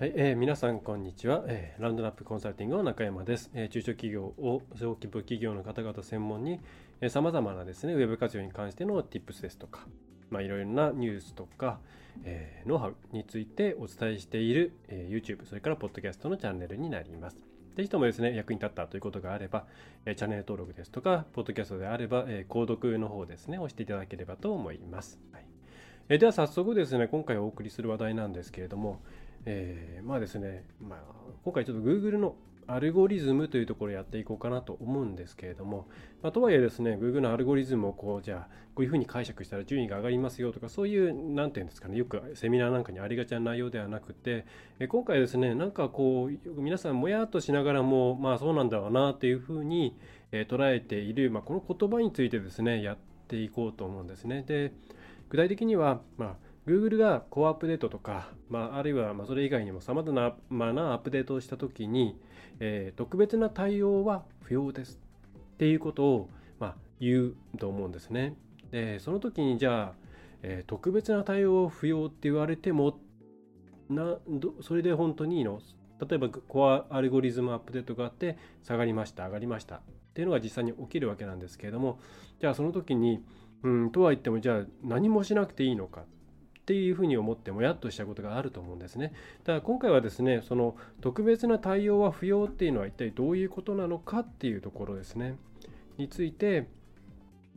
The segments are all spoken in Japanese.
はい、えー、皆さんこんにちは、えー、ランドナップコンサルティングの中山です、えー、中小企業を小規模企業の方々専門にさまざまなですねウェブ活用に関しての Tips ですとかまあ、いろいろなニュースとか、えー、ノウハウについてお伝えしている、えー、YouTube それからポッドキャストのチャンネルになります。ぜひともですね役に立ったということがあれば、えー、チャンネル登録ですとかポッドキャストであれば、えー、購読の方ですね押していただければと思います、はい。えー、では早速ですね今回お送りする話題なんですけれどもえー、まあですね、まあ、今回ちょっと Google のアルゴリズムというところをやっていこうかなと思うんですけれども、まあ、とはいえですね、Google のアルゴリズムをこう、じゃあ、こういうふうに解釈したら順位が上がりますよとか、そういう、なんていうんですかね、よくセミナーなんかにありがちな内容ではなくて、え今回ですね、なんかこう、皆さんもやっとしながらも、まあそうなんだろうなっていうふうに、え捉えている、まあ、この言葉についてですね、やっていこうと思うんですね。で、具体的には、まあ、Google がコアアップデートとか、まあ、あるいはまそれ以外にもさまざまなアップデートをしたときに、えー、特別な対応は不要ですっていうことを、ま、言うと思うんですね。でその時にじゃあ、えー、特別な対応を不要って言われてもなそれで本当にいいの？例えばコアアルゴリズムアップデートがあって下がりました上がりましたっていうのが実際に起きるわけなんですけれどもじゃあその時にうんとは言ってもじゃあ何もしなくていいのかっていうふうに思ってもやっとしたことがあると思うんですね。だから今回はですね、その特別な対応は不要っていうのは一体どういうことなのかっていうところですね。について、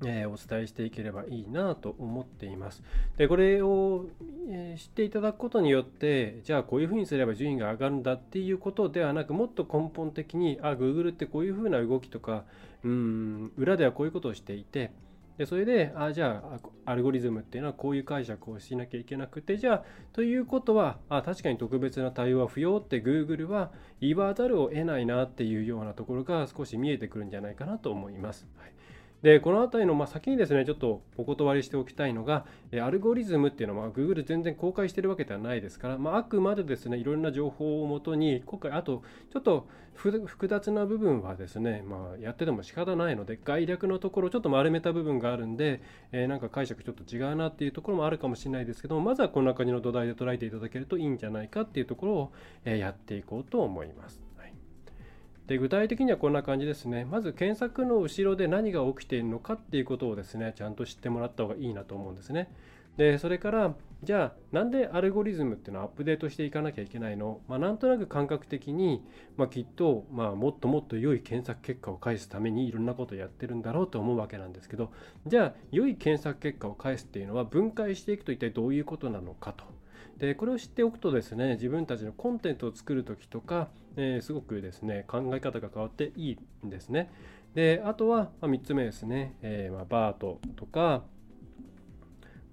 えー、お伝えしていければいいなと思っています。で、これを、えー、知っていただくことによって、じゃあこういうふうにすれば順位が上がるんだっていうことではなく、もっと根本的に、あ、Google ってこういうふうな動きとか、うん、裏ではこういうことをしていて、でそれであじゃあアルゴリズムっていうのはこういう解釈をしなきゃいけなくてじゃあということはあ確かに特別な対応は不要って Google は言わざるを得ないなっていうようなところが少し見えてくるんじゃないかなと思います。はいで、この辺りの、まあ、先にですね、ちょっとお断りしておきたいのが、アルゴリズムっていうのは、まあ、Google 全然公開してるわけではないですから、まあ、あくまでですね、いろんな情報をもとに、今回、あと、ちょっと複雑な部分はですね、まあ、やってても仕方ないので、概略のところ、ちょっと丸めた部分があるんで、えー、なんか解釈ちょっと違うなっていうところもあるかもしれないですけども、まずはこんな感じの土台で捉えていただけるといいんじゃないかっていうところを、えー、やっていこうと思います。で具体的にはこんな感じですね。まず検索の後ろで何が起きているのかっていうことをですね、ちゃんと知ってもらった方がいいなと思うんですね。で、それから、じゃあ、なんでアルゴリズムっていうのをアップデートしていかなきゃいけないの？まあ、なんとなく感覚的に、まあ、きっと、まあ、もっともっと良い検索結果を返すためにいろんなことをやってるんだろうと思うわけなんですけど、じゃあ、良い検索結果を返すっていうのは分解していくと一体どういうことなのかと。でこれを知っておくとですね自分たちのコンテンツを作る時とか、えー、すごくですね考え方が変わっていいんですね。であとは、ま、3つ目ですね、えー、ま、バートとか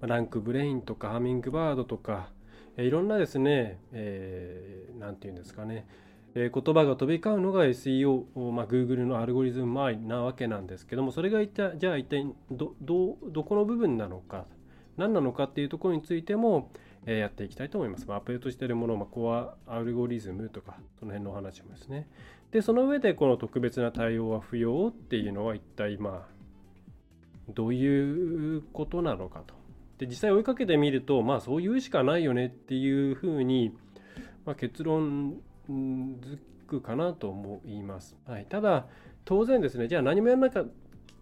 ランクブレインとかハミングバードとか、えー、いろんなですね、えー、て言うんですかね、え、言葉が飛び交うのが SEO、まあ、Google のアルゴリズム周りなわけなんですけどもそれが一体じゃあ一体どこの部分なのか何なのかっていうところについても、えやっていきたいと思います。ま、アップデートしているもの、ま、コアアルゴリズムとか、その辺のお話もですね。で、その上でこの特別な対応は不要っていうのは一体まあ、どういうことなのかと。で、実際追いかけてみると、まあそういうしかないよねっていうふうに、まあ、結論づくかなと思います。はい、ただ、当然ですね、じゃあ何もやらなか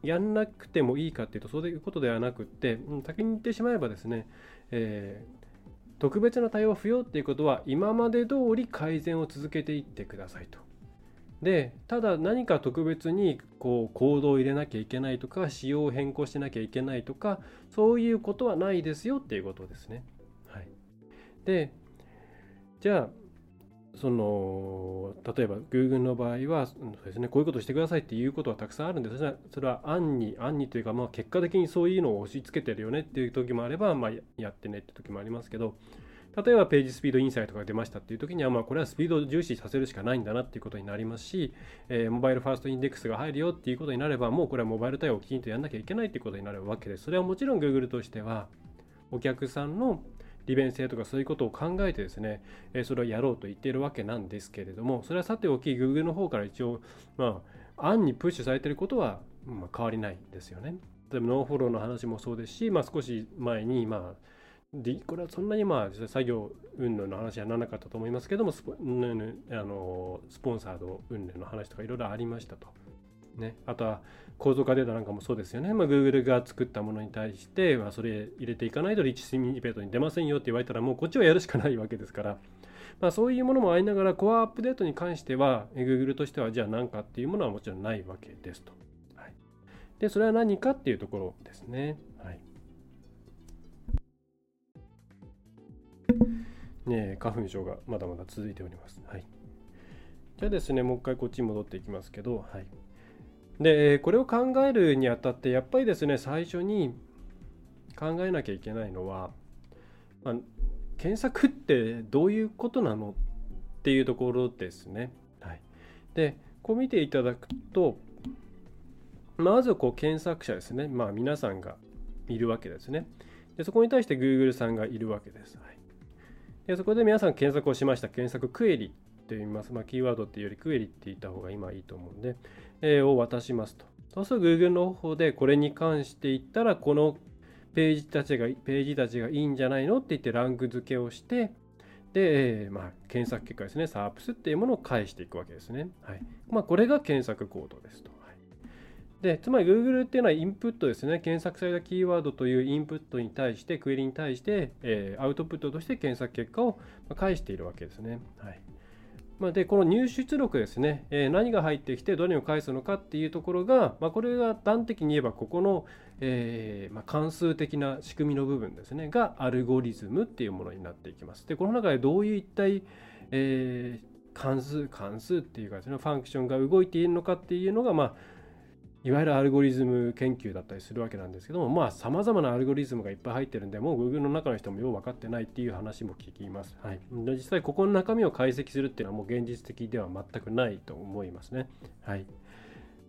やんなくてもいいかっていうとそういうことではなくって、先に言ってしまえばですね、え特別な対応不要っていうことは今まで通り改善を続けていってくださいと。でただ何か特別にこう行動を入れなきゃいけないとか仕様を変更しなきゃいけないとかそういうことはないですよっていうことですね。はい、でじゃあその例えば Google の場合はそうです、ね、こういうことしてくださいっていうことはたくさんあるんですがそれは案に案にというか、まあ、結果的にそういうのを押し付けてるよねっていう時もあれば、まあ、やってねって時もありますけど例えばページスピードインサイトが出ましたっていう時には、まあ、これはスピードを重視させるしかないんだなっていうことになりますし、えー、モバイルファーストインデックスが入るよっていうことになれば、もうこれはモバイル対応をきちんとやんなきゃいけないっていうことになるわけです。それはもちろん Google としては、お客さんの利便性とかそういうことを考えてですね、えそれをやろうと言っているわけなんですけれども、それはさておき、Google の方から一応、まあ、案にプッシュされていることは、ま、変わりないですよね。例えばノーフォローの話もそうですし、まあ、少し前に、まあ、これはそんなにまあ作業云々の話はならなかったと思いますけどもスポあのスポンサード云々の話とかいろいろありましたと。ね、あとは構造化データなんかもそうですよね。まあ、Google が作ったものに対して、まあ、それ入れていかないとリッチスミニペートに出ませんよって言われたらもうこっちはやるしかないわけですから、まあ、そういうものもありながらコアアップデートに関しては Google としてはじゃあ何かっていうものはもちろんないわけですと。はい、でそれは何かっていうところですね。はいね花粉症がまだまだ続いております。はい。じゃあですね、もう一回こっちに戻っていきますけど、はい。で、これを考えるにあたって、やっぱりですね、最初に考えなきゃいけないのは、まあ、検索ってどういうことなのっていうところですね。はい。で、こう見ていただくと、まずこう検索者ですね。まあ皆さんがいるわけですね。でそこに対して Google さんがいるわけです。はい、でそこで皆さん検索をしました。検索クエリって言います。まあ、キーワードっていうよりクエリって言った方が今いいと思うんで、を渡しますと。そうすると Google の方法でこれに関して言ったらこのページたちがページたちがいいんじゃないのって言ってランク付けをしてで、えー、まあ、検索結果ですね、SARPS っていうものを返していくわけですね。はいまあ、これが検索コードですと。でつまり Google っていうのはインプットですね検索されたキーワードというインプットに対してクエリに対して、えー、アウトプットとして検索結果を返しているわけですね。はいまあ、でこの入出力ですね、えー、何が入ってきてどれを返すのかっていうところが、まあ、これが端的に言えばここの、えー、まあ、関数的な仕組みの部分ですねがアルゴリズムっていうものになっていきます。でこの中でどういう一体、えー関数関数っていうかですねファンクションが動いているのかっていうのが、まあいわゆるアルゴリズム研究だったりするわけなんですけども、まあ、様々なアルゴリズムがいっぱい入ってるんで、もう Google の中の人もよう分かってないっていう話も聞きます。はい。で実際、ここの中身を解析するっていうのはもう現実的では全くないと思いますね。はい。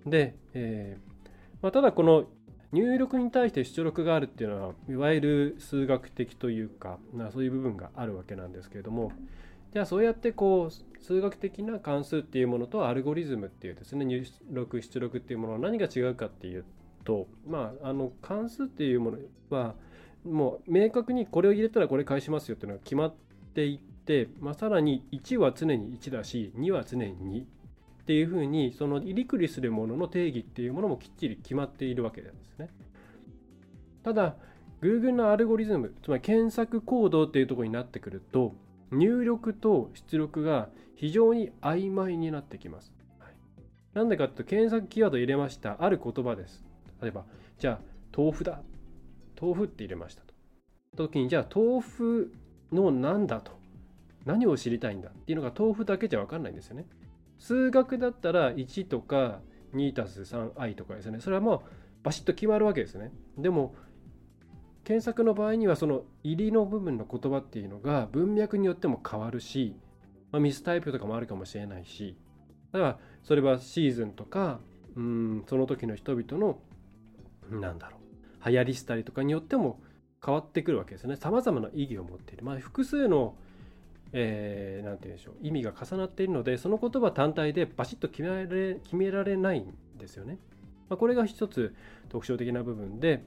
で、えーまあ、ただこの入力に対して出力があるっていうのは、いわゆる数学的というか、そういう部分があるわけなんですけれども、じゃあそうやってこう数学的な関数っていうものとアルゴリズムっていうですね入力出力っていうものは何が違うかっていうとまああの関数っていうものはもう明確にこれを入れたらこれ返しますよっていうのが決まっていって、まあ、さらに1は常に1だし2は常に2っていうふうにその入りくりするものの定義っていうものもきっちり決まっているわけなんですね。ただ Google のアルゴリズムつまり検索行動っていうところになってくると入力と出力が非常に曖昧になってきます。はい、なんでかっていうと、検索キーワード入れました。ある言葉です。例えば、じゃあ、豆腐だ。豆腐って入れましたと。時に、じゃあ、豆腐の何だと。何を知りたいんだっていうのが豆腐だけじゃ分かんないんですよね。数学だったら1とか2たす 3i とかですね。それはもうバシッと決まるわけですね。でも検索の場合にはその入りの部分の言葉っていうのが文脈によっても変わるし、まあ、ミスタイプとかもあるかもしれないしだからそれはシーズンとかうんその時の人々のなんだろう流行りしたりとかによっても変わってくるわけですねさまざまな意義を持っている、まあ、複数のえー、て言うんでしょう意味が重なっているのでその言葉単体でバシッと決められ決められないんですよね。まあ、これが一つ特徴的な部分で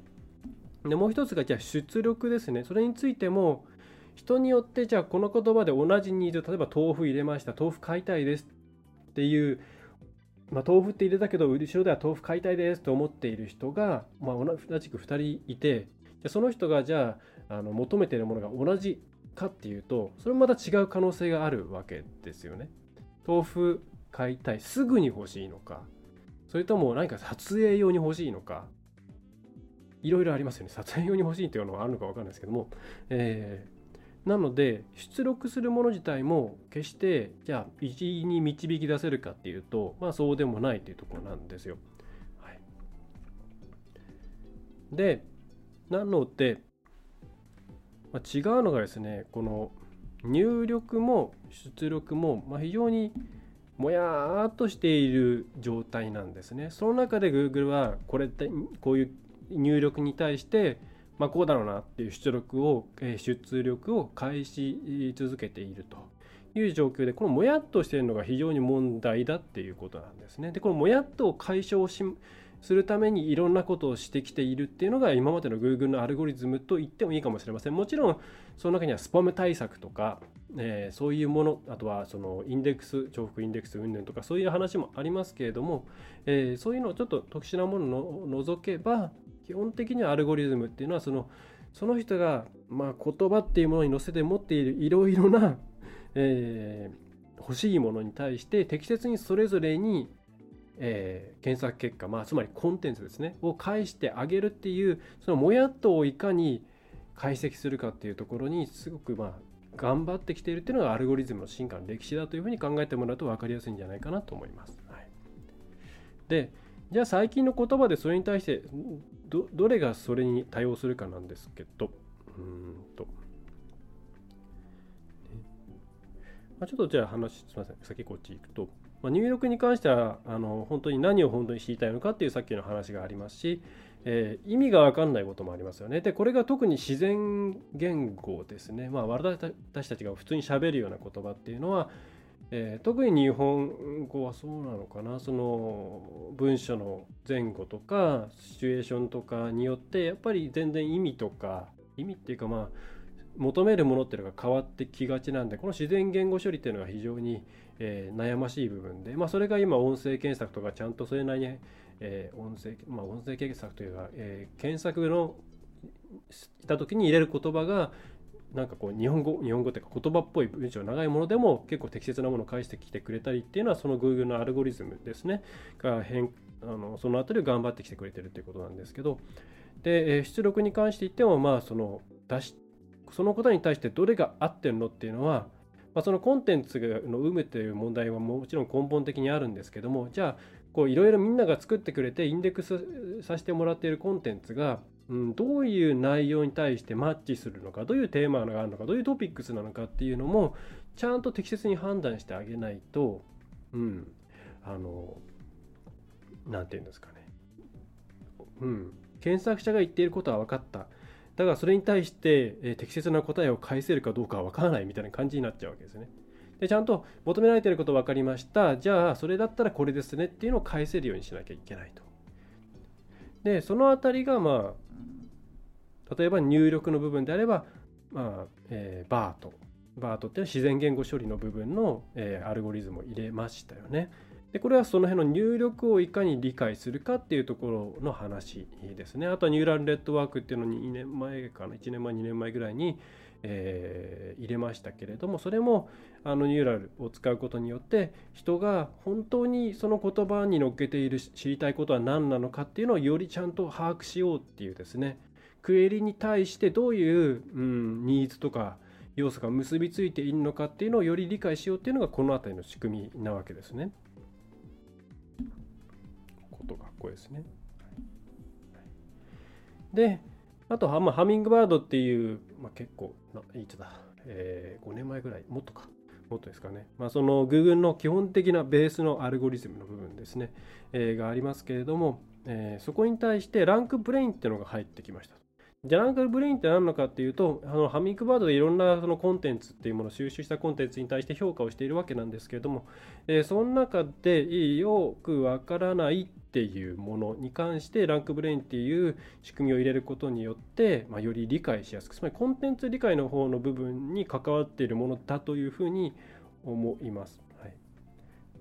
でもう一つがじゃあ出力ですねそれについても人によってじゃあこの言葉で同じニーズ例えば豆腐入れました豆腐買いたいですっていう、まあ、豆腐って入れたけど後ろでは豆腐買いたいですと思っている人が、まあ、同じく2人いてその人がじゃああの求めているものが同じかっていうとそれもまた違う可能性があるわけですよね。豆腐買いたいすぐに欲しいのかそれとも何か撮影用に欲しいのかいろいろありますよね。撮影用に欲しいというのはあるのか分かんないですけども、えー、なので出力するもの自体も決してじゃあ一に導き出せるかっていうと、まあ、そうでもないというところなんですよ。はい、でなので、まあ、違うのがですねこの入力も出力も、まあ、非常にもやーっとしている状態なんですね。その中で Google はこれってこういう入力に対して、まあ、こうだろうなっていう出力をえ出力を返し続けているという状況でこのもやっとしているのが非常に問題だっていうことなんですね。でこのもやっとを解消するためにいろんなことをしてきているっていうのが今までの Google のアルゴリズムと言ってもいいかもしれません。もちろんその中にはスパム対策とか、えー、そういうもの、あとはそのインデックス、重複インデックス云々とかそういう話もありますけれども、えー、そういうのをちょっと特殊なものを除けば、基本的にはアルゴリズムっていうのはそのその人が、まあ、言葉っていうものに乗せて持っているいろいろな、えー、欲しいものに対して適切にそれぞれにえー、検索結果、まあ、つまりコンテンツですねを返してあげるっていうそのもやっとをいかに解析するかっていうところにすごくまあ頑張ってきているっていうのがアルゴリズムの進化の歴史だというふうに考えてもらうと分かりやすいんじゃないかなと思います。はい、でじゃあ最近の言葉でそれに対してどどれがそれに対応するかなんですけど。うんと、まあ、ちょっとじゃあ話すみません。先こっち行くと。まあ、入力に関してはあの本当に何を本当に知りたいのかっていうさっきの話がありますし、えー、意味が分かんないこともありますよね。でこれが特に自然言語ですね。まあ、私たちが普通にしゃべるような言葉っていうのは、えー、特に日本語はそうなのかな。その文章の前後とかシチュエーションとかによってやっぱり全然意味とか意味っていうかまあ求めるものっていうのが変わってきがちなんでこの自然言語処理っていうのが非常に、えー、悩ましい部分で、まあ、それが今音声検索とかちゃんとそれなりに、えー、音声まあ、音声検索というか、えー、検索のした時に入れる言葉がなんかこう日本語日本語っていうか言葉っぽい文章長いものでも結構適切なものを返してきてくれたりっていうのはその Google のアルゴリズムですね。が変あのその辺りを頑張ってきてくれてるっていうことなんですけど。で出力に関して言ってもまあその出しそのことに対してどれが合ってるのっていうのはまあ、そのコンテンツの有無という問題はもちろん根本的にあるんですけどもじゃあいろいろみんなが作ってくれてインデックスさせてもらっているコンテンツが、うん、どういう内容に対してマッチするのかどういうテーマがあるのかどういうトピックスなのかっていうのもちゃんと適切に判断してあげないと、うん、あの何て言うんですかね、うん、検索者が言っていることは分かっただからそれに対して、え適切な答えを返せるかどうかは分からないみたいな感じになっちゃうわけですね。でちゃんと求められていること分かりました。じゃあそれだったらこれですねっていうのを返せるようにしなきゃいけないと。でそのあたりがまあ例えば入力の部分であれば、まあえー、バート。バートっていうのは自然言語処理の部分の、えー、アルゴリズムを入れましたよね。でこれはその辺の入力をいかに理解するかっていうところの話ですね。あとはニューラルネットワークっていうのに2年前かな、1年前、2年前ぐらいに、えー、入れましたけれども、それもあのニューラルを使うことによって、人が本当にその言葉に乗っけている知りたいことは何なのかっていうのをよりちゃんと把握しようっていうですね、クエリに対してどういう、うん、ニーズとか要素が結びついているのかっていうのをより理解しようっていうのがこの辺りの仕組みなわけですね。ことがこれですね。で、あと、 Hummingbird っていう、まあ、結構、いつだ、えー、5年前ぐらい、もっとか、もっとですかね。まあ、その Google の基本的なベースのアルゴリズムの部分ですね、えー、がありますけれども、えー、そこに対して RankBrain っていうのが入ってきました。じゃあ RankBrain って何なのかっていうと、あの Hummingbird でいろんなそのコンテンツっていうものを収集したコンテンツに対して評価をしているわけなんですけれども、えー、その中でよくわからないっていうものに関して RankBrain っていう仕組みを入れることによって、まあ、より理解しやすくつまりコンテンツ理解の方の部分に関わっているものだというふうに思います。はい、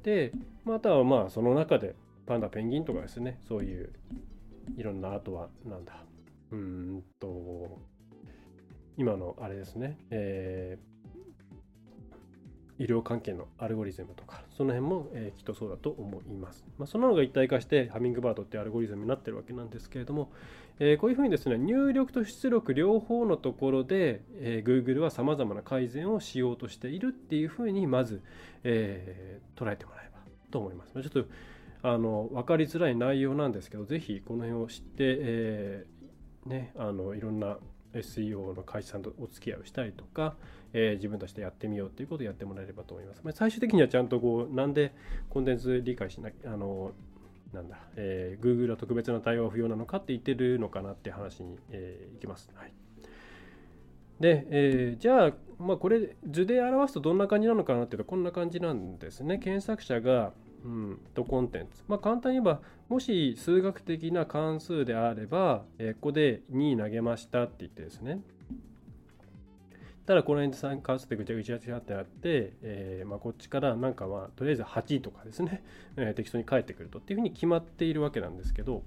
でまたはまあその中でパンダペンギンとかですね。そういういろんなあとはなんだ。うんと、今のあれですね、えー、医療関係のアルゴリズムとか、その辺も、えー、きっとそうだと思います。まあ、そののが一体化してハミングバードってアルゴリズムになってるわけなんですけれども、えー、こういうふうにですね、入力と出力両方のところで、えー、Google は様々な改善をしようとしているっていうふうに、まず、えー、捉えてもらえばと思います。ちょっとあの分かりづらい内容なんですけど、ぜひこの辺を知って、えーね、あのいろんな SEO の会社さんとお付き合いをしたりとか、えー、自分たちでやってみようということをやってもらえればと思います。まあ、最終的にはちゃんとこうなんでコンテンツ理解しなあのなんだ、えー、Google は特別な対応は不要なのかって言ってるのかなって話に、えー、いきます。はい、で、えー、じゃあ、まあ、これ図で表すとどんな感じなのかなっていうとこんな感じなんですね。検索者が、うん、とコンテンツ。まあ、簡単に言えば、もし数学的な関数であれば、えー、ここで2投げましたって言ってですね。ただこの辺で関数でぐちゃぐちゃぐちゃってあって、えー、まあ、こっちからなんかまあとりあえず8とかですね、えー、適当に返ってくるとっていうふうに決まっているわけなんですけど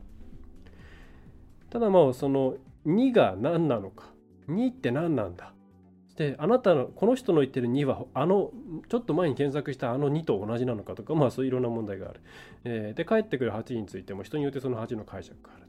ただまあその2が何なのか2って何なんだであなたのこの人の言ってる2はあのちょっと前に検索したあの2と同じなのかとかまあそういういろんな問題がある、えー、で帰ってくる8についても人によってその8の解釈がある。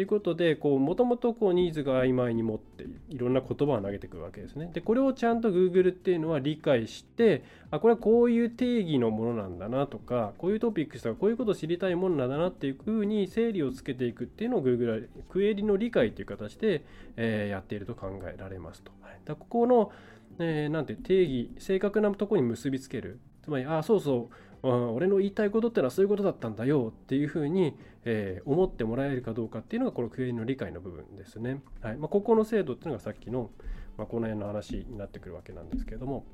ということでもともとニーズが曖昧に持っていろんな言葉を投げてくるわけですね。でこれをちゃんと Google っていうのは理解してあこれはこういう定義のものなんだなとかこういうトピックスとかこういうことを知りたいものなんだなっていうふうに整理をつけていくっていうのを Google はクエリの理解という形で、えー、やっていると考えられますと。だここの、えー、なんて定義正確なところに結びつけるつまりあそうそう俺の言いたいことってのはそういうことだったんだよっていうふうに、えー、思ってもらえるかどうかっていうのがこのクエリの理解の部分ですね。はいまあ、ここの制度っていうのがさっきの、まあ、この辺の話になってくるわけなんですけれども。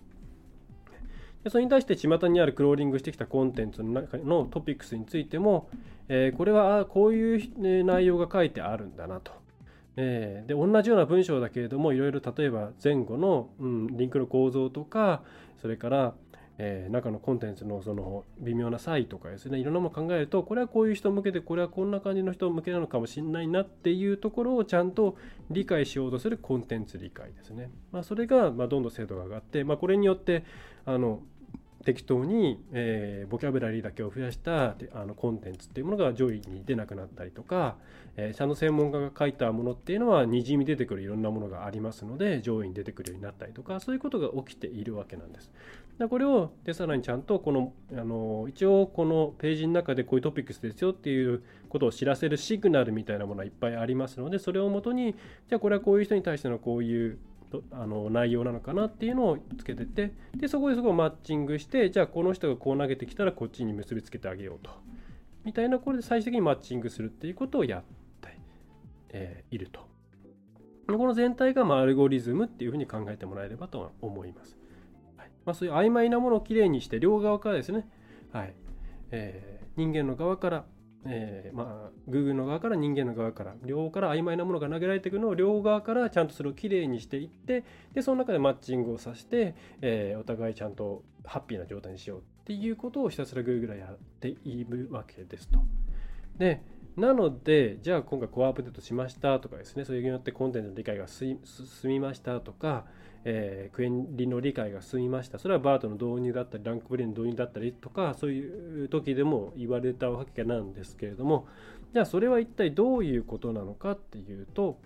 でそれに対して巷にあるクローリングしてきたコンテンツの中のトピックスについても、えー、これはこういう内容が書いてあるんだなと。えー、で同じような文章だけれどもいろいろ例えば前後の、うん、リンクの構造とかそれからえー、中のコンテンツのその微妙な差異とかですねいろんなもの考えるとこれはこういう人向けでこれはこんな感じの人向けなのかもしれないなっていうところをちゃんと理解しようとするコンテンツ理解ですね。まあ、それがまどんどん精度が上がって、まあ、これによってあの適当に、えー、ボキャブラリーだけを増やしたあのコンテンツっていうものが上位に出なくなったりとか、えー、社の専門家が書いたものっていうのはにじみ出てくるいろんなものがありますので上位に出てくるようになったりとかそういうことが起きているわけなんです。でこれをでさらにちゃんとこのあの一応このページの中でこういうトピックスですよっていうことを知らせるシグナルみたいなものはいっぱいありますのでそれをもとにじゃあこれはこういう人に対してのこういうあの内容なのかなっていうのをつけててでそこでそこをマッチングしてじゃあこの人がこう投げてきたらこっちに結びつけてあげようと。みたいなこれで最終的にマッチングするっていうことをやって、えー、いると。この全体がまアルゴリズムっていうふうに考えてもらえればと思います、はい。まあ、そういう曖昧なものをきれいにして両側からですね、はい。えー、人間の側からえー、まあ、Google の側から人間の側から両方から曖昧なものが投げられていくのを両側からちゃんとそれをきれいにしていってでその中でマッチングをさせて、えー、お互いちゃんとハッピーな状態にしようっていうことをひたすら Google はやっているわけですと。でなので、じゃあ今回コアアップデートしましたとかですね、それによってコンテンツの理解が進みましたとか、えー、クエンリの理解が進みました。それはバートの導入だったり、ランクブレインの導入だったりとか、そういう時でも言われたわけなんですけれども、じゃあそれは一体どういうことなのかっていうと、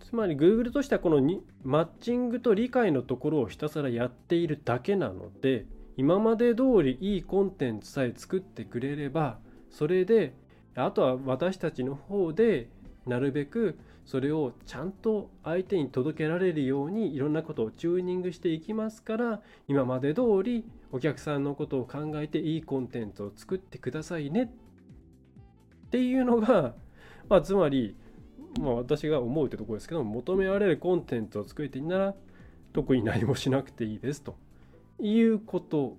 つまり Google としてはこのにマッチングと理解のところをひたすらやっているだけなので今まで通りいいコンテンツさえ作ってくれればそれであとは私たちの方でなるべくそれをちゃんと相手に届けられるようにいろんなことをチューニングしていきますから今まで通りお客さんのことを考えていいコンテンツを作ってくださいね。っていうのが、まあ、つまりまあ、私が思うってとこですけど求められるコンテンツを作りたいなら特に何もしなくていいですと。いうこと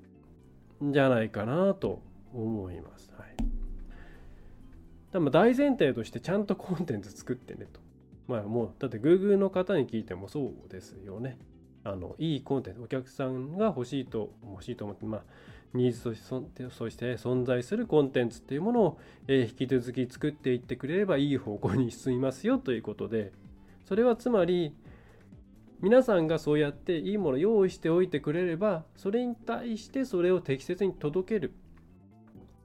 じゃないかなと思います。はい、でも大前提としてちゃんとコンテンツ作ってねと。まあもうだって Google の方に聞いてもそうですよね。あのいいコンテンツお客さんが欲しいと欲しいと思ってまあニーズとしてそして存在するコンテンツっていうものを、え引き続き作っていってくれればいい方向に進みますよということでそれはつまり皆さんがそうやっていいものを用意しておいてくれればそれに対してそれを適切に届ける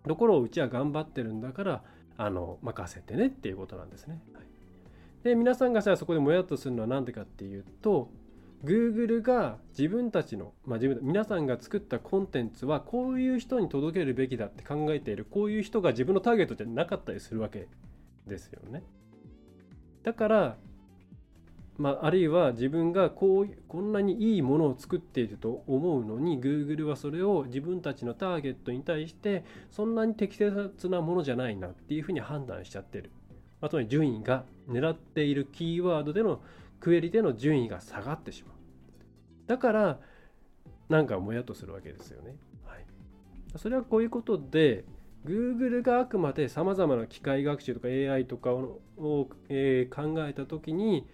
ところをうちは頑張ってるんだからあの任せてねっていうことなんですね。はい、で皆さんがさそこでもやっとするのは何でかっていうと Google が自分たちの、まあ、自分皆さんが作ったコンテンツはこういう人に届けるべきだって考えているこういう人が自分のターゲットじゃなかったりするわけですよね。だから、まあ、あるいは自分がこうこんなにいいものを作っていると思うのに Google はそれを自分たちのターゲットに対してそんなに適切なものじゃないなっていうふうに判断しちゃってる。まあ、つまり順位が狙っているキーワードでのクエリでの順位が下がってしまう。だからなんかもやっとするわけですよね。はい、それはこういうことで Google があくまでさまざまな機械学習とか AI とかをえー、考えた時に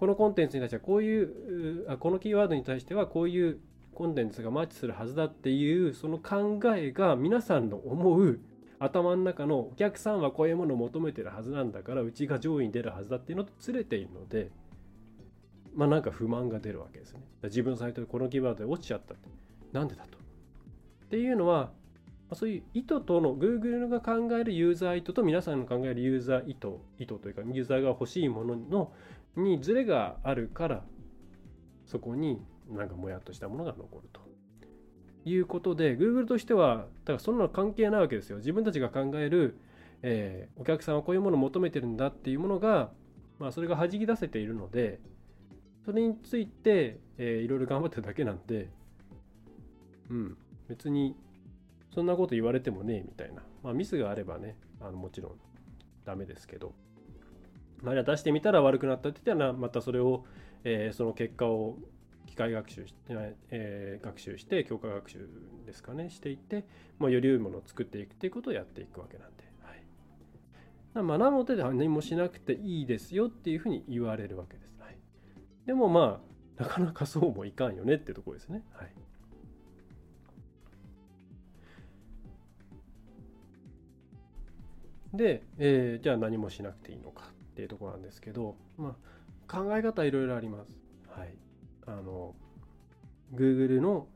このコンテンツに対してはこういうあこのキーワードに対してはこういうコンテンツがマッチするはずだっていうその考えが皆さんの思う頭の中のお客さんはこういうものを求めてるはずなんだからうちが上位に出るはずだっていうのとずれているのでまあなんか不満が出るわけですね。自分のサイトでこのキーワードで落ちちゃったって。なんでだと。っていうのはそういう意図との Google が考えるユーザー意図と皆さんの考えるユーザー意図意図というかユーザーが欲しいもののにズレがあるからそこになんかもやっとしたものが残るということで Google としてはだからそんなの関係ないわけですよ。自分たちが考える、えー、お客さんはこういうものを求めてるんだっていうものが、まあ、それが弾き出せているのでそれについて、えー、いろいろ頑張ってるだけなんでうん別にそんなこと言われてもねえみたいな、まあ、ミスがあればねあのもちろんダメですけど、まあ、出してみたら悪くなったって言ったらまたそれを、えー、その結果を機械学習して、えー、学習して強化学習ですかねしていって、まあ、より良いものを作っていくっていうことをやっていくわけなんで、はい、まあ、なので何もしなくていいですよっていうふうに言われるわけです、はい、でもまあなかなかそうもいかんよねってとこですね。はい。で、えー、じゃあ何もしなくていいのか。っていうところなんですけど、まあ、考え方いろいろあります。はい。あの、Google の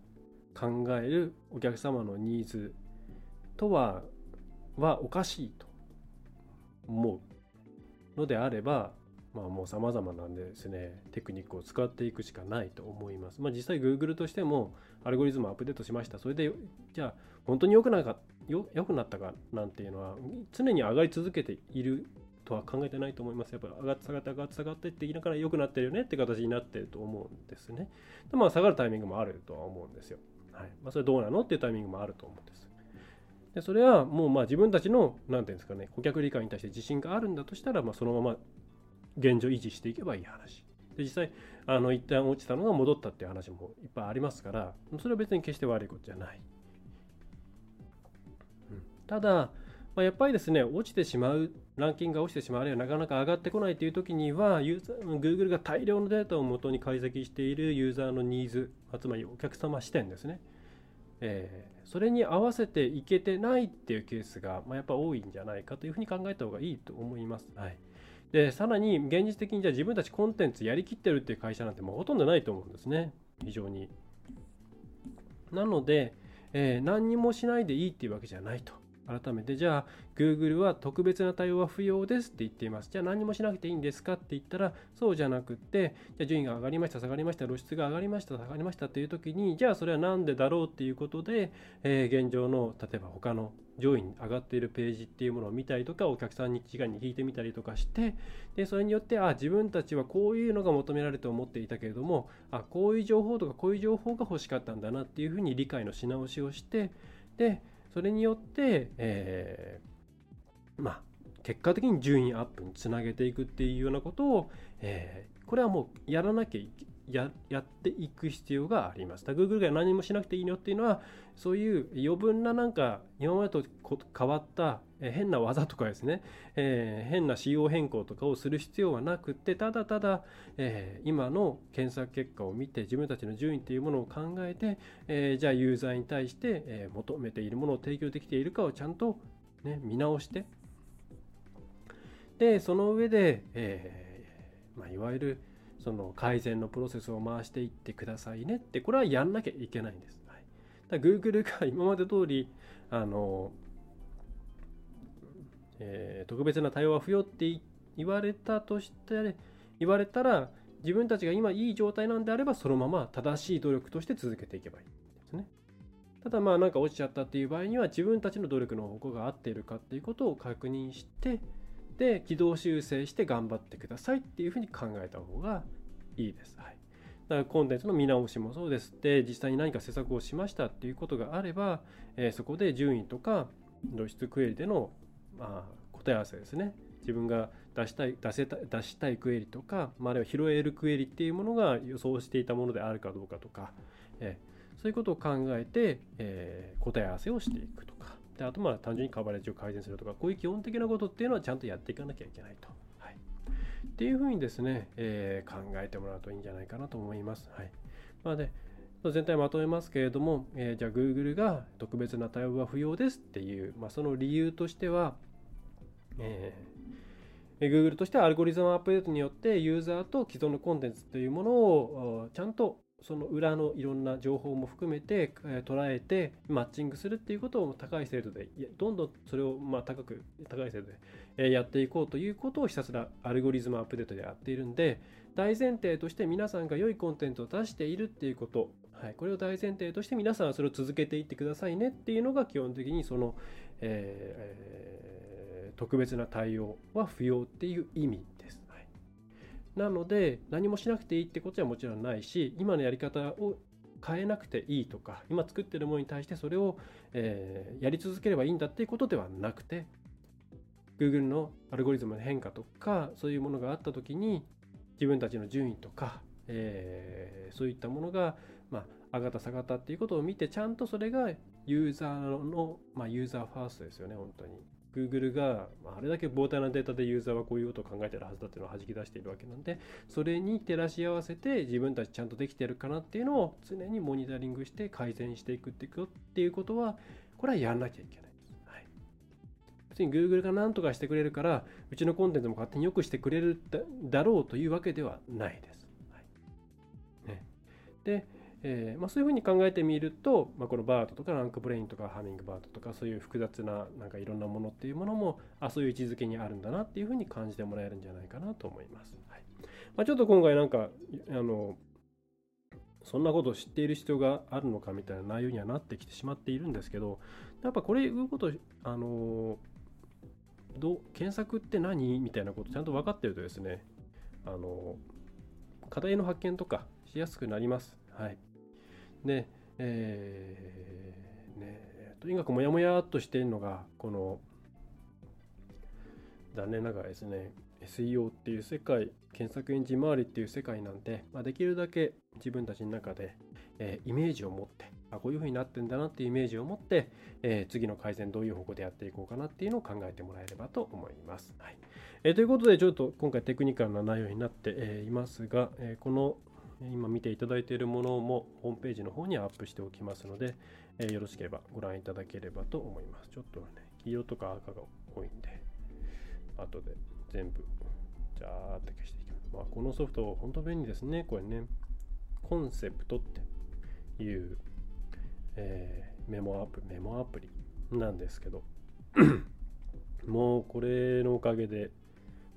考えるお客様のニーズとは、はおかしいと思うのであれば、まあもう様々なんですね、テクニックを使っていくしかないと思います。まあ実際 Google としてもアルゴリズムアップデートしました。それで、じゃあ本当に良くなかよ良くなったかなんていうのは常に上がり続けているとは考えてないと思います。やっぱ上がって下がって上がって下がってって言いながら良くなってるよねって形になってると思うんですね。でまあ下がるタイミングもあるとは思うんですよ。はいまあ、それどうなのっていうタイミングもあると思うんです。でそれはもうまあ自分たちの何て言うんですかね顧客理解に対して自信があるんだとしたら、まあ、そのまま現状維持していけばいい話。で実際あの一旦落ちたのが戻ったっていう話もいっぱいありますからそれは別に決して悪いことじゃないただ、まあ、やっぱりですね、落ちてしまう、ランキングが落ちてしまう、あるいはなかなか上がってこないという時には、Google が大量のデータをもとに解析しているユーザーのニーズ、つまりお客様視点ですね。えー、それに合わせていけてないっていうケースが、まあ、やっぱ多いんじゃないかというふうに考えた方がいいと思います。はい、でさらに現実的にじゃあ自分たちコンテンツやりきってるっていう会社なんてもうほとんどないと思うんですね。非常に。なので、えー、何にもしないでいいっていうわけじゃないと。改めてじゃあ Google は特別な対応は不要ですって言っています。じゃあ何もしなくていいんですかって言ったらそうじゃなくってじゃあ順位が上がりました下がりました露出が上がりました下がりましたっていう時にじゃあそれは何でだろうっていうことで、えー、現状の例えば他の上位に上がっているページっていうものを見たりとかお客さんに時間に聞いてみたりとかしてでそれによってあ自分たちはこういうのが求められて思っていたけれどもあこういう情報とかこういう情報が欲しかったんだなっていうふうに理解のし直しをしてでそれによって、えー、まあ、結果的に順位アップにつなげていくっていうようなことを、えー、これはもうやらなきゃいけややっていく必要があります。Google が何もしなくていいのっていうのはそういう余分ななんか今までと変わった変な技とかですね、えー、変な仕様変更とかをする必要はなくてただただ、えー、今の検索結果を見て自分たちの順位っていうものを考えて、えー、じゃあユーザーに対して、え求めているものを提供できているかをちゃんと、ね、見直してでその上で、えまあ、いわゆるその改善のプロセスを回していってくださいねってこれはやんなきゃいけないんです。はい、だ Google が今まで通りあの、えー、特別な対応は不要って言われたとして言われたら自分たちが今いい状態なんであればそのまま正しい努力として続けていけばいいですね。ただまあなんか落ちちゃったっていう場合には自分たちの努力の方向が合っているかっていうことを確認してで軌道修正して頑張ってくださいっていうふうに考えた方がいいです。はい、だからコンテンツの見直しもそうです。で実際に何か施策をしましたっていうことがあれば、えー、そこで順位とか露出クエリでの、まあ、答え合わせですね自分が出したい出せた出したいクエリとか、まあ、あるいは拾えるクエリっていうものが予想していたものであるかどうかとか、えー、そういうことを考えて、えー、答え合わせをしていくとかであとまあ単純にカバレッジを改善するとかこういう基本的なことっていうのはちゃんとやっていかなきゃいけないと。はい、っていうふうにですね、えー、考えてもらうといいんじゃないかなと思います。はいまあ、で全体まとめますけれども、えー、じゃあ Google が特別な対応は不要ですっていう、まあ、その理由としては、えー、Google としてはアルゴリズムアップデートによってユーザーと既存のコンテンツというものをちゃんとその裏のいろんな情報も含めて、え捉えてマッチングするっていうことを高い精度でどんどんそれをまあ高く高い精度で、えやっていこうということをひたすらアルゴリズムアップデートでやっているんで大前提として皆さんが良いコンテンツを出しているっていうことはい、これを大前提として皆さんはそれを続けていってくださいねっていうのが基本的にその、えー、特別な対応は不要っていう意味。なので何もしなくていいってことはもちろんないし今のやり方を変えなくていいとか今作ってるものに対してそれを、えー、やり続ければいいんだっていうことではなくて Google のアルゴリズムの変化とかそういうものがあった時に自分たちの順位とか、えー、そういったものがまあ、上がった下がったっていうことを見て、ちゃんとそれがユーザーの、まあ、ユーザーファーストですよね、本当に。Google があれだけ膨大なデータでユーザーはこういうことを考えてるはずだっていうのを弾き出しているわけなんで、それに照らし合わせて自分たちちゃんとできてるかなっていうのを常にモニタリングして改善していくっていうことは、これはやらなきゃいけないです。はい、別に Google が何とかしてくれるから、うちのコンテンツも勝手に良くしてくれるだろうというわけではないです。はいね、で、えーまあ、そういうふうに考えてみると、まあ、このバートとかランクブレインとかハミングバートとかそういう複雑ななんかいろんなものっていうものもあそういう位置づけにあるんだなっていうふうに感じてもらえるんじゃないかなと思います。はいまあ、ちょっと今回なんかあのそんなことを知っている必要があるのかみたいな内容にはなってきてしまっているんですけどやっぱこれいうことあのど検索って何みたいなことちゃんと分かってるとですねあの課題の発見とかしやすくなります。はい。で、えー、ね、とにかくモヤモヤっとしているのが、この、残念ながらですね、SEO っていう世界、検索エンジン周りっていう世界なんで、まあ、できるだけ自分たちの中で、えー、イメージを持って、あこういう風になってんだなっていうイメージを持って、えー、次の改善どういう方向でやっていこうかなっていうのを考えてもらえればと思います。はいえー、ということで、ちょっと今回テクニカルな内容になって、えいますが、えこの今見ていただいているものもホームページの方にアップしておきますので、えー、よろしければご覧いただければと思います。ちょっとね、黄色とか赤が多いんで、後で全部、じゃーって消していきます。まあ、このソフト、本当便利ですね。これね、コンセプトっていう、えー、メモアプリ、メモアプリなんですけど、もうこれのおかげで、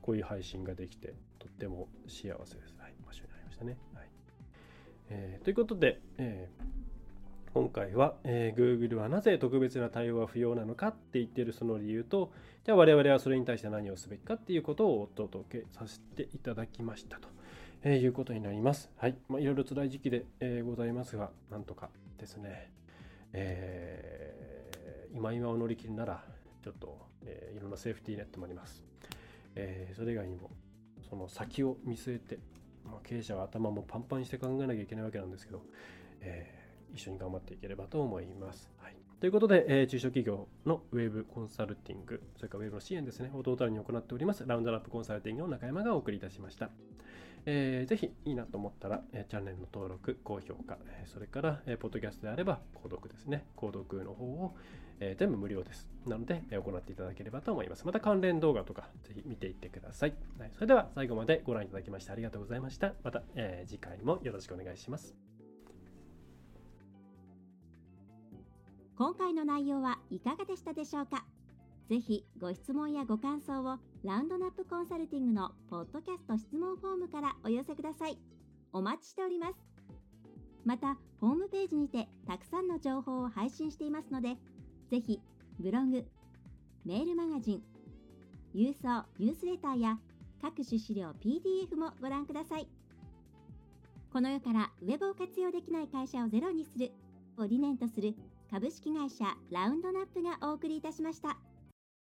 こういう配信ができて、とっても幸せです。はい、場所になりましたね。えー、ということで、えー、今回は、えー、Google はなぜ特別な対応は不要なのかって言ってるその理由と、じゃあ我々はそれに対して何をすべきかっていうことをお届けさせていただきましたと、えー、いうことになります。はい。まあ、いろいろ辛い時期で、えー、ございますが、なんとかですね、えー、今今を乗り切るなら、ちょっと、えー、いろんなセーフティーネットもあります。えー、それ以外にも、その先を見据えて、まあ、経営者は頭もパンパンにして考えなきゃいけないわけなんですけど、えー、一緒に頑張っていければと思います。はい、ということで、えー、中小企業のウェブコンサルティング、それからウェブの支援ですね、をトータルに行っております、ラウンドラップコンサルティングの中山がお送りいたしました。えー、ぜひいいなと思ったら、えー、チャンネルの登録、高評価、えー、それから、えー、ポッドキャストであれば、購読ですね。購読の方を、えー、全部無料です。なので、えー、行っていただければと思います。また関連動画とか、ぜひ見ていってください。はい、それでは最後までご覧いただきましてありがとうございました。また、えー、次回もよろしくお願いします。今回の内容はいかがでしたでしょうか？ぜひご質問やご感想をラウンドナップコンサルティングのポッドキャスト質問フォームからお寄せください。お待ちしております。また、ホームページにてたくさんの情報を配信していますので、ぜひブログ、メールマガジン、郵送ニュースレターや各種資料 PDF もご覧ください。この世からウェブを活用できない会社をゼロにするを理念とする株式会社ラウンドナップがお送りいたしました。